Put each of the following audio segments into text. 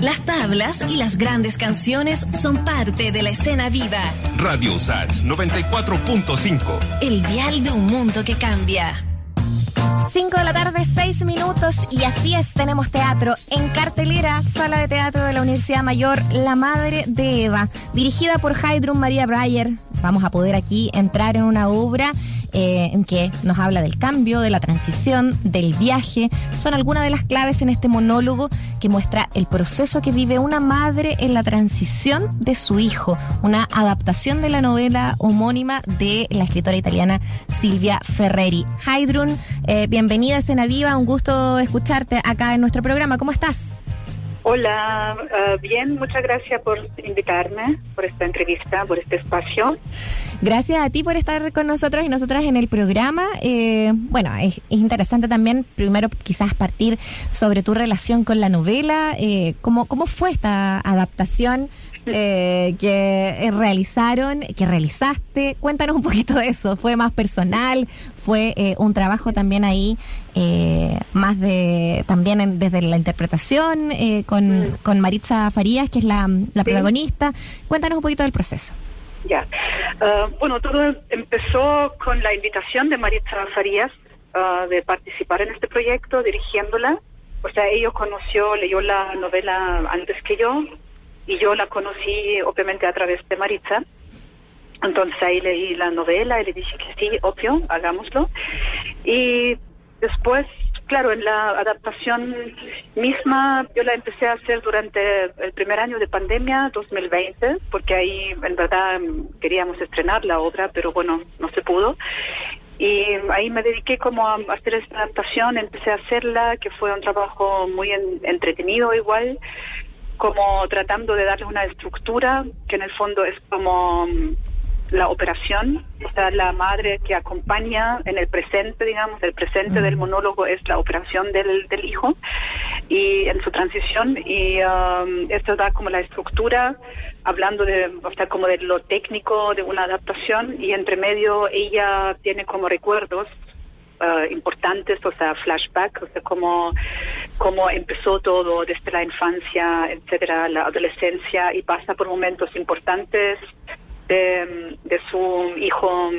Las tablas y las grandes canciones son parte de la escena viva. Radio Sachs 94.5. El dial de un mundo que cambia. 5 de la tarde, 6 minutos y así es, tenemos teatro en cartelera, sala de teatro de la Universidad Mayor, La Madre de Eva, dirigida por Heidrun María Breyer. Vamos a poder aquí entrar en una obra eh, en que nos habla del cambio, de la transición, del viaje. Son algunas de las claves en este monólogo que muestra el proceso que vive una madre en la transición de su hijo, una adaptación de la novela homónima de la escritora italiana Silvia Ferreri. Heidrun, eh, bienvenida a Escena Viva, un gusto escucharte acá en nuestro programa. ¿Cómo estás? Hola, uh, bien, muchas gracias por invitarme, por esta entrevista, por este espacio. Gracias a ti por estar con nosotros y nosotras en el programa. Eh, bueno, es, es, interesante también, primero quizás partir sobre tu relación con la novela. Eh, ¿cómo, ¿Cómo fue esta adaptación eh, que realizaron, que realizaste? Cuéntanos un poquito de eso. ¿Fue más personal? ¿Fue eh, un trabajo también ahí, eh, más de también en, desde la interpretación eh, con, Mm. con Maritza Farías, que es la, la Sí. protagonista? Cuéntanos un poquito del proceso. Ya. Uh, bueno, todo empezó con la invitación de Maritza Farías uh, de participar en este proyecto, dirigiéndola. O sea, ella conoció, leyó la novela antes que yo y yo la conocí obviamente a través de Maritza. Entonces ahí leí la novela y le dije que sí, obvio, hagámoslo. Y después, claro, en la adaptación misma, yo la empecé a hacer durante el primer año de pandemia, 2020, porque ahí en verdad queríamos estrenar la obra, pero bueno, no se pudo. Y ahí me dediqué como a hacer esta adaptación, empecé a hacerla, que fue un trabajo muy en- entretenido igual, como tratando de darle una estructura, que en el fondo es como mm, la operación, o sea, la madre que acompaña en el presente, digamos, el presente del monólogo es la operación del, del hijo y en su transición y um, esto da como la estructura, hablando de, o sea, como de lo técnico de una adaptación y entre medio ella tiene como recuerdos uh, importantes, o sea, flashback, o sea, cómo, cómo empezó todo desde la infancia, etcétera, la adolescencia y pasa por momentos importantes de, de su hijo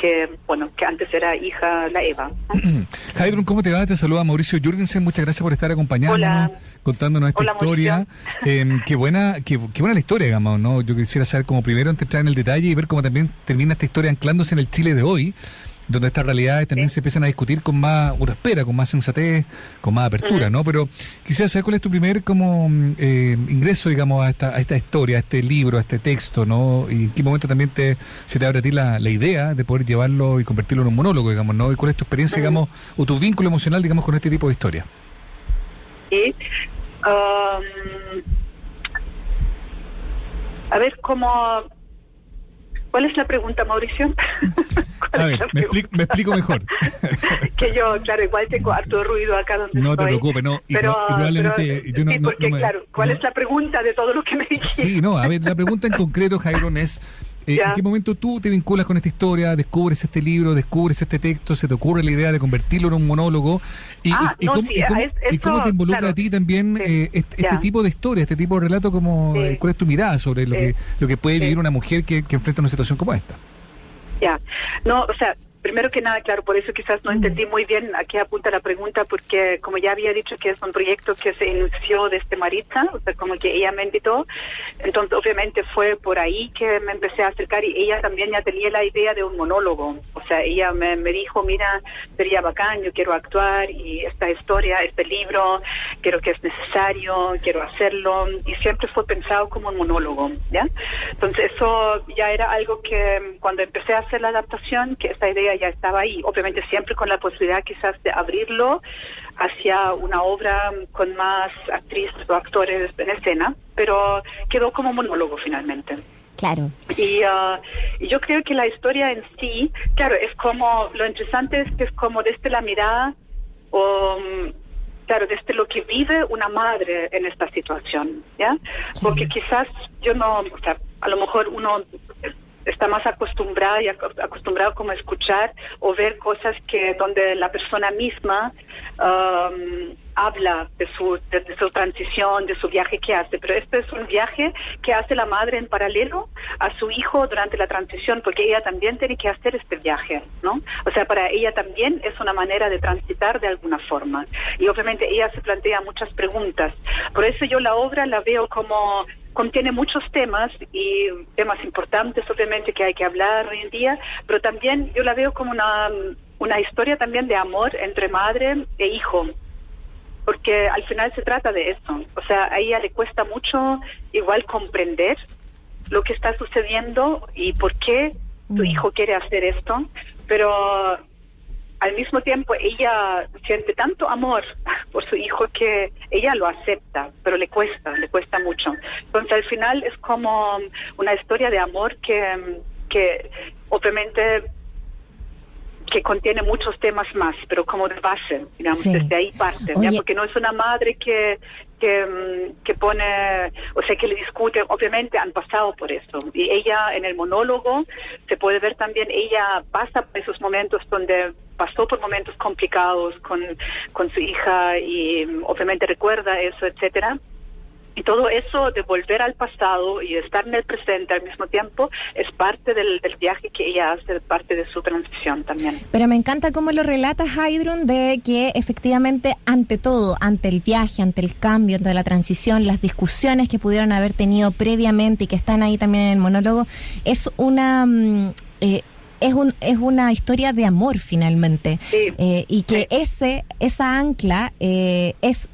que, bueno, que antes era hija, la Eva. Heidrun, ¿cómo te va? Te saluda Mauricio Jürgensen. Muchas gracias por estar acompañándonos, Hola. contándonos esta Hola, historia. Eh, qué buena, qué, qué buena la historia, digamos, ¿no? Yo quisiera saber como primero entrar en el detalle y ver cómo también termina esta historia anclándose en el Chile de hoy, donde estas realidades también Sí. se empiezan a discutir con más, espera, con más sensatez, con más apertura. ¿no? Pero quisiera saber cuál es tu primer como eh, ingreso, digamos, a esta, a esta historia, a este libro, a este texto, ¿no? Y en qué momento también te, se te abre a ti la, la idea de poder llevarlo y convertirlo en un monólogo, digamos, ¿no? Y cuál es tu experiencia, digamos, o tu vínculo emocional, digamos, con este tipo de historia. Y, um, a ver, ¿cómo... ¿Cuál es la pregunta, Mauricio? ¿Cuál A ver, me, explico, me explico mejor. que yo, claro, igual tengo harto ruido acá donde No te estoy. preocupes, no, y Pero, y probablemente pero, yo no- sí, no- porque no me- claro, ¿cuál no- es la pregunta de todo lo que me dijiste? Sí, no, a ver, la pregunta en concreto, Jairón, es eh. ¿en qué momento tú te vinculas con esta historia, descubres este libro, descubres este texto, se te ocurre la idea de convertirlo en un monólogo? ¿Y, Ah, y- y no, cómo, sí, y cómo- es- y cómo eso, te involucra claro. a ti también Sí, eh, este, este tipo de historia, este tipo de relato? Como, Sí. eh, ¿Cuál es tu mirada sobre lo, que, lo que puede vivir una mujer que, que enfrenta una situación como esta? Ya, no, o sea, primero que nada, claro, por eso quizás Mm. no entendí muy bien a qué apunta la pregunta, porque como ya había dicho que es un proyecto que se inició desde Maritza, o sea, como que ella me invitó, entonces obviamente fue por ahí que me empecé a acercar y ella también ya tenía la idea de un monólogo, ella me, me dijo, mira, sería bacán, yo quiero actuar y esta historia, este libro, creo que es necesario, quiero hacerlo, y siempre fue pensado como un monólogo, ¿ya? Entonces eso ya era algo que cuando empecé a hacer la adaptación, que esta idea ya estaba ahí, obviamente siempre con la posibilidad quizás de abrirlo hacia una obra con más actrices o actores en escena, pero quedó como monólogo finalmente. Claro. Y, y yo creo que la historia en sí, claro, es como, lo interesante es que es como desde la mirada, o, mm, claro, desde lo que vive una madre en esta situación, ¿ya? Porque quizás yo no, o sea, a lo mejor uno está más acostumbrada y ac- acostumbrado como a escuchar o ver cosas que donde la persona misma um, habla de su, de, su transición, de su viaje que hace, pero este es un viaje que hace la madre en paralelo a su hijo durante la transición, porque ella también tiene que hacer este viaje, ¿no? O sea, para ella también es una manera de transitar de alguna forma. Y obviamente ella se plantea muchas preguntas. Por eso yo la obra la veo como contiene muchos temas y temas importantes obviamente que hay que hablar hoy en día, pero también yo la veo como una, una historia también de amor entre madre e hijo porque al final se trata de eso. O sea, a ella le cuesta mucho igual comprender lo que está sucediendo y por qué tu mm. hijo quiere hacer esto, pero al mismo tiempo ella siente tanto amor por su hijo que ella lo acepta, pero le cuesta, le cuesta mucho. Entonces al final es como una historia de amor que, que obviamente que contiene muchos temas más, pero como de base, digamos, desde ahí parte, porque no es una madre que, que, mm, que, pone, o sea, que le discute, obviamente han pasado por eso. Y ella en el monólogo se puede ver también, ella pasa por esos momentos donde pasó por momentos complicados con, con su hija y mm, obviamente recuerda eso, etcétera y todo eso de volver al pasado y estar en el presente al mismo tiempo es parte del, viaje que ella hace, parte de su transición también. Pero me encanta cómo lo relata Haidrun de que efectivamente ante todo, ante el viaje, ante el cambio, ante la transición, las discusiones que pudieron haber tenido previamente y que están ahí también en el monólogo, es una... Mm, eh, es, un, es una historia de amor finalmente. Eh, y que ese esa ancla eh, es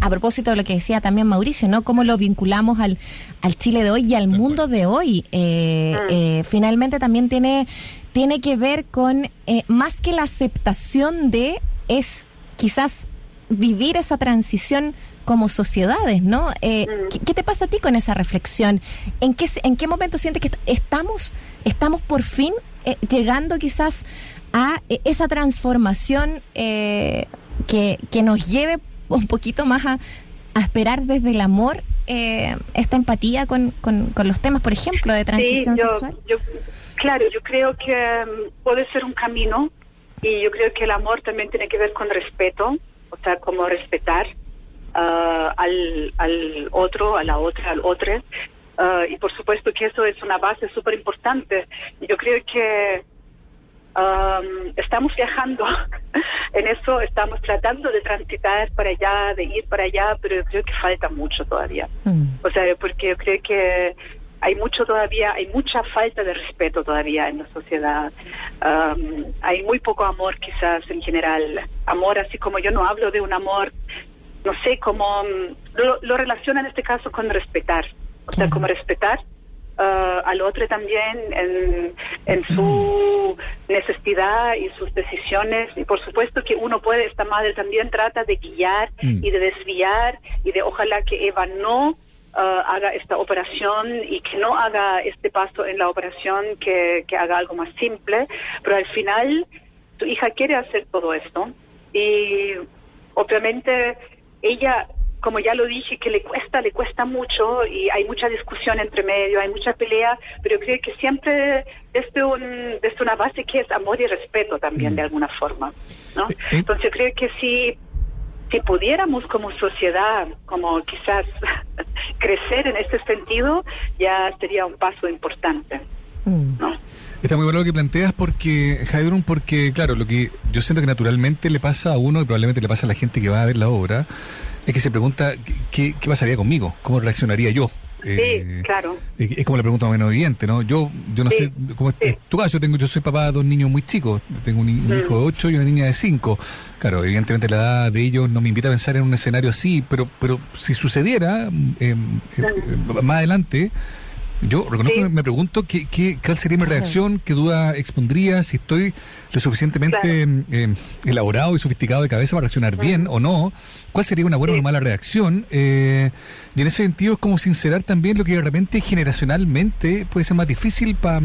a propósito de lo que decía también Mauricio, ¿no? Cómo lo vinculamos al, al Chile de hoy y al mundo de hoy. Eh, ah. eh, finalmente también tiene, tiene que ver con eh, más que la aceptación de, es quizás vivir esa transición como sociedades, ¿no? Mm. ¿qué, te pasa a ti con esa reflexión? ¿En qué, en qué momento sientes que estamos, estamos por fin llegando quizás a esa transformación que, que nos lleve un poquito más a, esperar desde el amor eh, esta empatía con, con, los temas, por ejemplo, de transición sexual? claro, yo creo que mm, puede ser un camino y yo creo que el amor también tiene que ver con respeto, o sea, como respetar ah, al, al otro, a la otra, al otro. Ah, y por supuesto que eso es una base súper importante. Yo creo que estamos viajando en eso, estamos tratando de transitar para allá, de ir para allá, pero yo creo que falta mucho todavía. Mm. O sea, porque yo creo que hay mucho todavía, hay mucha falta de respeto todavía en la sociedad. hay muy poco amor quizás en general. Amor así como yo no hablo de un amor, no sé, como lo, lo relaciona en este caso con respetar. O sea, como respetar Uh, al otro también en, en su necesidad y sus decisiones. Y por supuesto que uno puede, esta madre también trata de guiar mm. y de desviar y de ojalá que Eva no uh, haga esta operación y que no haga este paso en la operación, que, que haga algo más simple. Pero al final, su hija quiere hacer todo esto y obviamente ella como ya lo dije, que le cuesta, le cuesta mucho y hay mucha discusión entre medio, hay mucha pelea, pero creo que siempre desde, un, desde una base que es amor y respeto también, de mm. alguna forma. ¿no? Eh, eh. Entonces creo que si, si pudiéramos como sociedad, como quizás crecer en este sentido, ya sería un paso importante. Mm. ¿no? Está muy bueno lo que planteas porque, Jaidrun, porque claro, lo que yo siento que naturalmente le pasa a uno y probablemente le pasa a la gente que va a ver la obra, es que se pregunta qué, qué pasaría conmigo, cómo reaccionaría yo. Sí, eh, claro. Es como la pregunta más o menos evidente, ¿no? Yo, yo no sé, cómo es tu caso, yo, tengo, yo soy papá de dos niños muy chicos, tengo un, mm. hijo de ocho y una niña de cinco. Claro, evidentemente la edad de ellos no me invita a pensar en un escenario así, pero, pero si sucediera eh, eh, más adelante, yo reconozco, me pregunto qué, qué, cuál sería mi reacción, qué duda expondría, si estoy lo suficientemente em, elaborado y sofisticado de cabeza para reaccionar bien o no, cuál sería una buena o mala reacción. Eh, y en ese sentido es como sincerar también lo que de repente generacionalmente puede ser más difícil para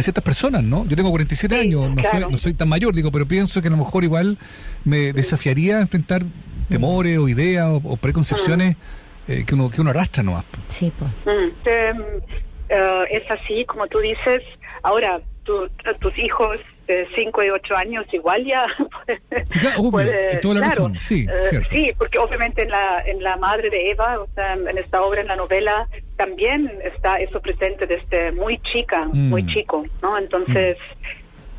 ciertas personas, ¿no? Yo tengo 47 años, no, soy, no soy tan mayor, digo, pero pienso que a lo mejor igual me desafiaría a enfrentar temores o ideas o, preconcepciones. Eh, que uno que uno arrastra nomás. Sí, pues. es así, como tú dices. Ahora, tus hijos de 5 y 8 años igual ya sí, claro, obvio, toda la razón. Sí, eh, sí, porque obviamente en la, en la madre de Eva, o sea, en esta obra, en la novela, también está eso presente desde muy chica, Mm. muy chico, ¿no? Entonces,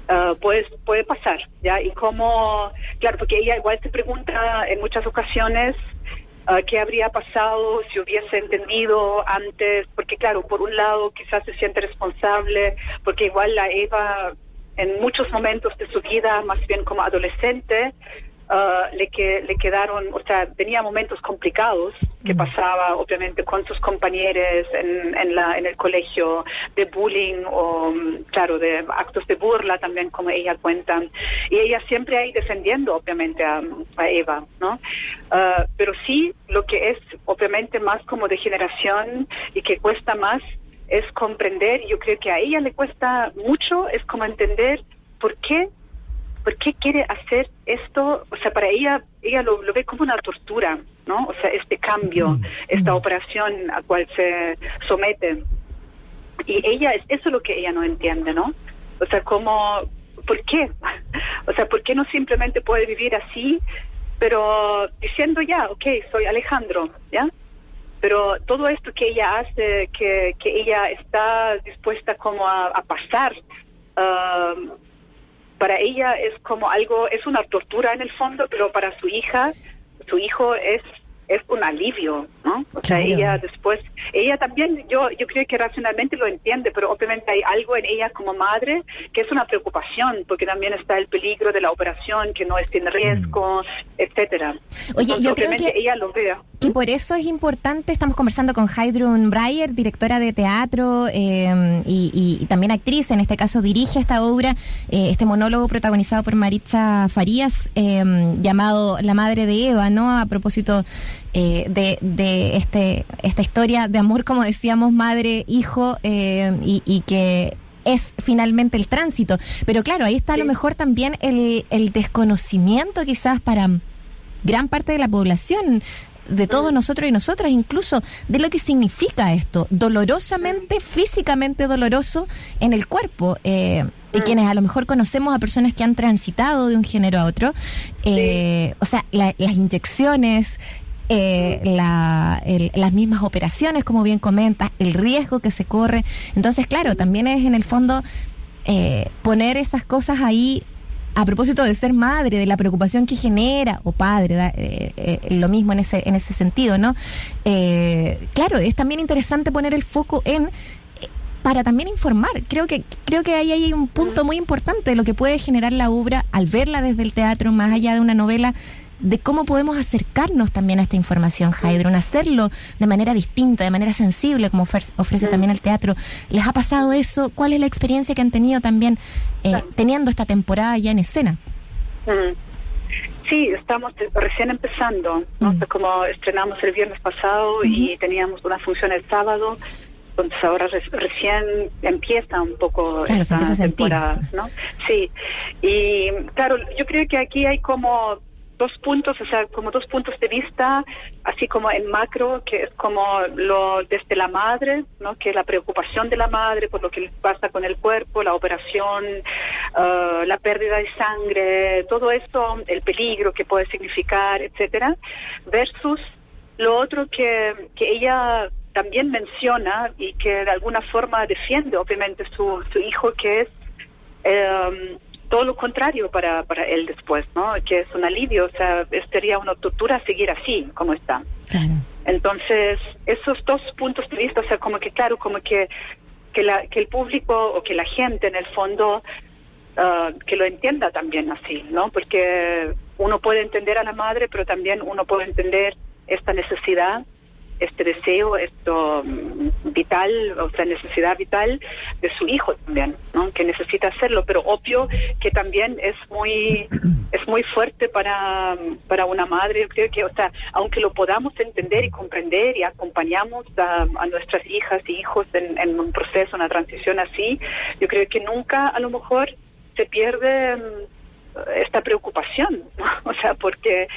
ah, pues puede pasar, ¿ya? Y como, claro, porque ella igual se pregunta en muchas ocasiones ah, qué habría pasado si hubiese entendido antes, porque claro, por un lado quizás se siente responsable, porque igual la Eva en muchos momentos de su vida, más bien como adolescente, ah, le, que, le quedaron, o sea, tenía momentos complicados que pasaba obviamente con sus compañeros en, en, la, en el colegio, de bullying o, mm, claro, de actos de burla también, como ella cuenta. Y ella siempre ahí defendiendo, obviamente, a, a Eva, ¿no? Ah, pero sí, lo que es obviamente más como de generación y que cuesta más es comprender, y yo creo que a ella le cuesta mucho, es como entender por qué ¿por qué quiere hacer esto? O sea, para ella, ella lo, lo ve como una tortura, ¿no? O sea, este cambio, esta operación a cual se somete. Y ella, es eso lo que ella no entiende, ¿no? O sea, como, ¿por qué? O sea, ¿por qué no simplemente puede vivir así, pero diciendo ya, ok, soy Alejandro, ¿ya? Pero todo esto que ella hace, que, que ella está dispuesta como a, a pasar, um, para ella es como algo, es una tortura en el fondo, pero para su hija, su hijo es es un alivio, ¿no? O sea, Claro. ella después, ella también, yo yo creo que racionalmente lo entiende, pero obviamente hay algo en ella como madre que es una preocupación, porque también está el peligro de la operación, que no esté en riesgo, etcétera. Oye, Entonces, yo creo que- ella lo vea. Que por eso es importante, estamos conversando con Heidrun Breyer, directora de teatro eh, y, y- y también actriz, en este caso dirige esta obra, eh, este monólogo protagonizado por Maritza Farías, eh, llamado La Madre de Eva, ¿no? A propósito eh, de, de este, esta historia de amor, como decíamos, madre-hijo, eh, y, y que es finalmente el tránsito. Pero claro, ahí está a lo mejor también el, el desconocimiento quizás para gran parte de la población, de todos nosotros y nosotras, incluso de lo que significa esto, dolorosamente, físicamente doloroso en el cuerpo. eh, y quienes a lo mejor conocemos a personas que han transitado de un género a otro, eh, o sea, la- las inyecciones, eh, la- el- las mismas operaciones, como bien comentas, el riesgo que se corre. Entonces, claro, también es en el fondo eh, poner esas cosas ahí a propósito de ser madre, de la preocupación que genera, o padre, eh, eh, lo mismo en ese, en ese sentido, ¿no? Eh, claro, es también interesante poner el foco en eh, para también informar. Creo que creo que ahí hay un punto muy importante de lo que puede generar la obra al verla desde el teatro, más allá de una novela, de cómo podemos acercarnos también a esta información, Haydron, hacerlo de manera distinta, de manera sensible, como ofrece, ofrece también el teatro. ¿Les ha pasado eso? ¿Cuál es la experiencia que han tenido también eh, teniendo esta temporada ya en escena? Mm. Sí, estamos recién empezando, ¿no? Mm. Como estrenamos el viernes pasado y teníamos una función el sábado, entonces ahora re- recién empieza un poco Claro, esta temporada, ¿no? Sí, y claro, yo creo que aquí hay como dos puntos, o sea, como dos puntos de vista, así como en macro, que es como lo desde la madre, ¿no? Que la preocupación de la madre por lo que pasa con el cuerpo, la operación, eh, la pérdida de sangre, todo esto, el peligro que puede significar, etcétera, versus lo otro que, que ella también menciona y que de alguna forma defiende, obviamente, su, su hijo, que es eh, todo lo contrario para, para él después, ¿no? Que es un alivio, o sea, sería una tortura seguir así como está. Claro. Entonces, esos dos puntos de vista, o sea, como que claro, como que, que, la, que el público o que la gente en el fondo ah, que lo entienda también así, ¿no? Porque uno puede entender a la madre, pero también uno puede entender esta necesidad, este deseo, esto mm, vital, o sea, necesidad vital de su hijo también, ¿no? Que necesita hacerlo, pero obvio que también es muy es muy fuerte para, para una madre, yo creo que, o sea, aunque lo podamos entender y comprender y acompañamos a, a nuestras hijas y hijos en, en un proceso, una transición así, yo creo que nunca a lo mejor se pierde mm, esta preocupación, ¿no? o sea, porque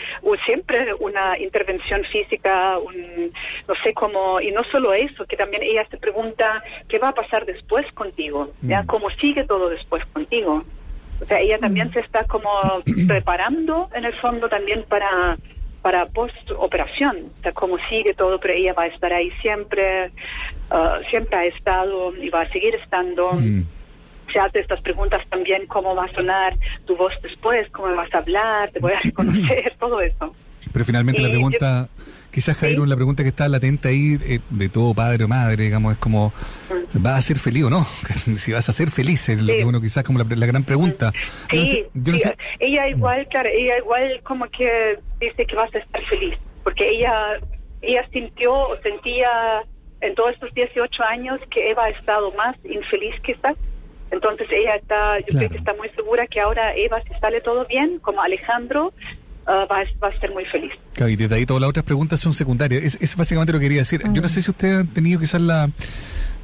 siempre una intervención física, un, no sé cómo, y no solo eso, que también ella se pregunta qué va a pasar después contigo, ¿ya? Mm. ¿Cómo sigue todo después contigo? O sea, ella también se está como preparando en el fondo también para para post-operación, o sea, cómo sigue todo, pero ella va a estar ahí siempre, ah, siempre ha estado y va a seguir estando. Mm. Se hace estas preguntas también, cómo va a sonar tu voz después, cómo vas a hablar, te voy a reconocer, todo eso. Pero finalmente la Y pregunta, quizás Jairo, la pregunta que está latente ahí eh, de todo padre o madre, digamos, es como, ¿vas a ser feliz o no? si vas a ser feliz, es lo Mm. Sí. que uno quizás como la, la gran pregunta. Yo no Sí, sé- yo no sí, sé- ella igual, claro, ella igual como que dice que vas a estar feliz, porque ella, ella sintió o sentía en todos estos 18 años que Eva ha estado más infeliz quizás. Entonces ella está, yo Claro. creo que está muy segura que ahora Eva, si sale todo bien, como Alejandro, ah, va, a- va a ser muy feliz. Claro, y desde ahí todas las otras preguntas son secundarias. Es, es básicamente lo que quería decir. Yo no sé si ustedes han tenido quizás la,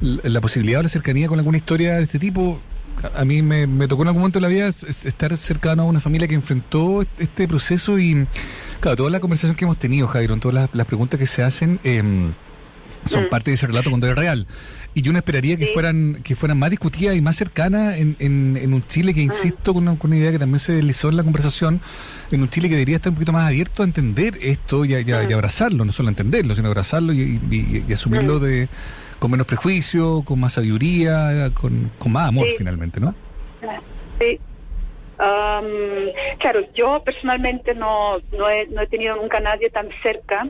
la, la posibilidad o la cercanía con alguna historia de este tipo. A a mí me, me tocó en algún momento de la vida es- estar cercano a una familia que enfrentó este proceso y, claro, toda la conversación que hemos tenido, Jairo, todas las, las preguntas que se hacen em, son Mm. parte de ese relato cuando es real. Y yo no esperaría que Sí. fueran que fueran más discutidas y más cercanas en, en, en un Chile que, insisto, con una, con una idea que también se deslizó en la conversación, en un Chile que debería estar un poquito más abierto a entender esto y a, y a- y a abrazarlo, no solo entenderlo, sino abrazarlo y, asumirlo Mm. de con menos prejuicio, con más sabiduría, con, con más amor Sí. finalmente, ¿no? Sí. Am, claro, yo personalmente no, no, he, no he tenido nunca a nadie tan cerca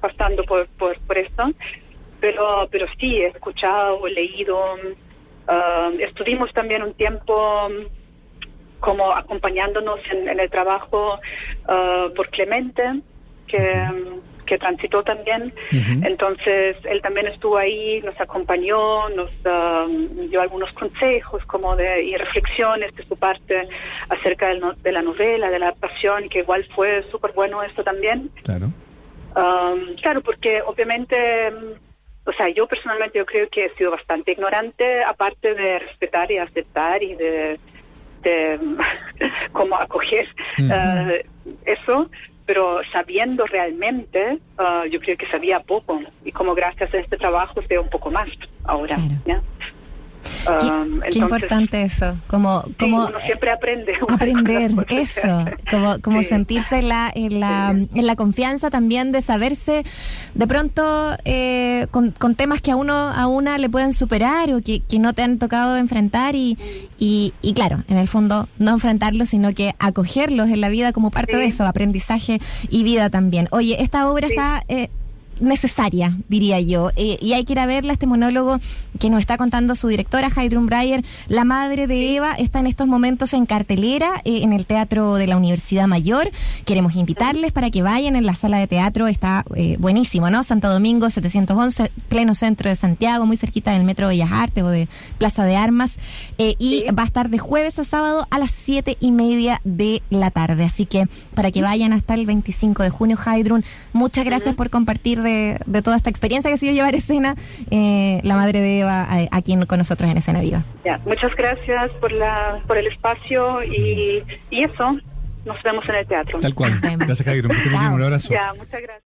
pasando por, por, por esto, pero, pero sí he escuchado, he leído. am, estuvimos también un tiempo mm, como acompañándonos en, en el trabajo ah, por Clemente, que, que transitó también. Entonces, él también estuvo ahí, nos acompañó, nos um, dio algunos consejos como de, y reflexiones de su parte acerca del no- de la novela, de la adaptación, que igual fue súper bueno esto también. Claro. Um, claro, porque obviamente, o sea, yo personalmente yo creo que he sido bastante ignorante, aparte de respetar y aceptar y de, de como acoger eh, eso, pero sabiendo realmente, ah, yo creo que sabía poco y como gracias a este trabajo sé un poco más ahora. Claro. ¿ya? Qué, Um, qué entonces, importante eso, como, sí, como uno siempre aprende. aprender eso, como, como Sí. sentirse en la, en, la, en la confianza también de saberse de pronto eh, con, con temas que a uno a una le pueden superar o que, que no te han tocado enfrentar y, y, y claro, en el fondo no enfrentarlos, sino que acogerlos en la vida como parte de eso, aprendizaje y vida también. Oye, esta obra está... Eh, necesaria, diría yo. Eh, y hay que ir a verla, este monólogo que nos está contando su directora, Heidrun Breyer, la madre de Eva, está en estos momentos en cartelera eh, en el Teatro de la Universidad Mayor. Queremos invitarles para que vayan en la sala de teatro, está eh, buenísimo, ¿no? Santo Domingo 711, pleno centro de Santiago, muy cerquita del Metro Bellas Artes o de Plaza de Armas. Y va a estar de jueves a sábado a las siete y media de la tarde. Así que para que vayan hasta el 25 de junio, Heidrun, muchas gracias por compartir de, de toda esta experiencia que ha sido llevar escena eh, la madre de Eva eh, aquí con nosotros en Escena Viva. Ya, muchas gracias por, la, por el espacio y, y eso. Nos vemos en el teatro. Tal cual. Gracias, Jairo. Un abrazo. Ya, muchas gracias.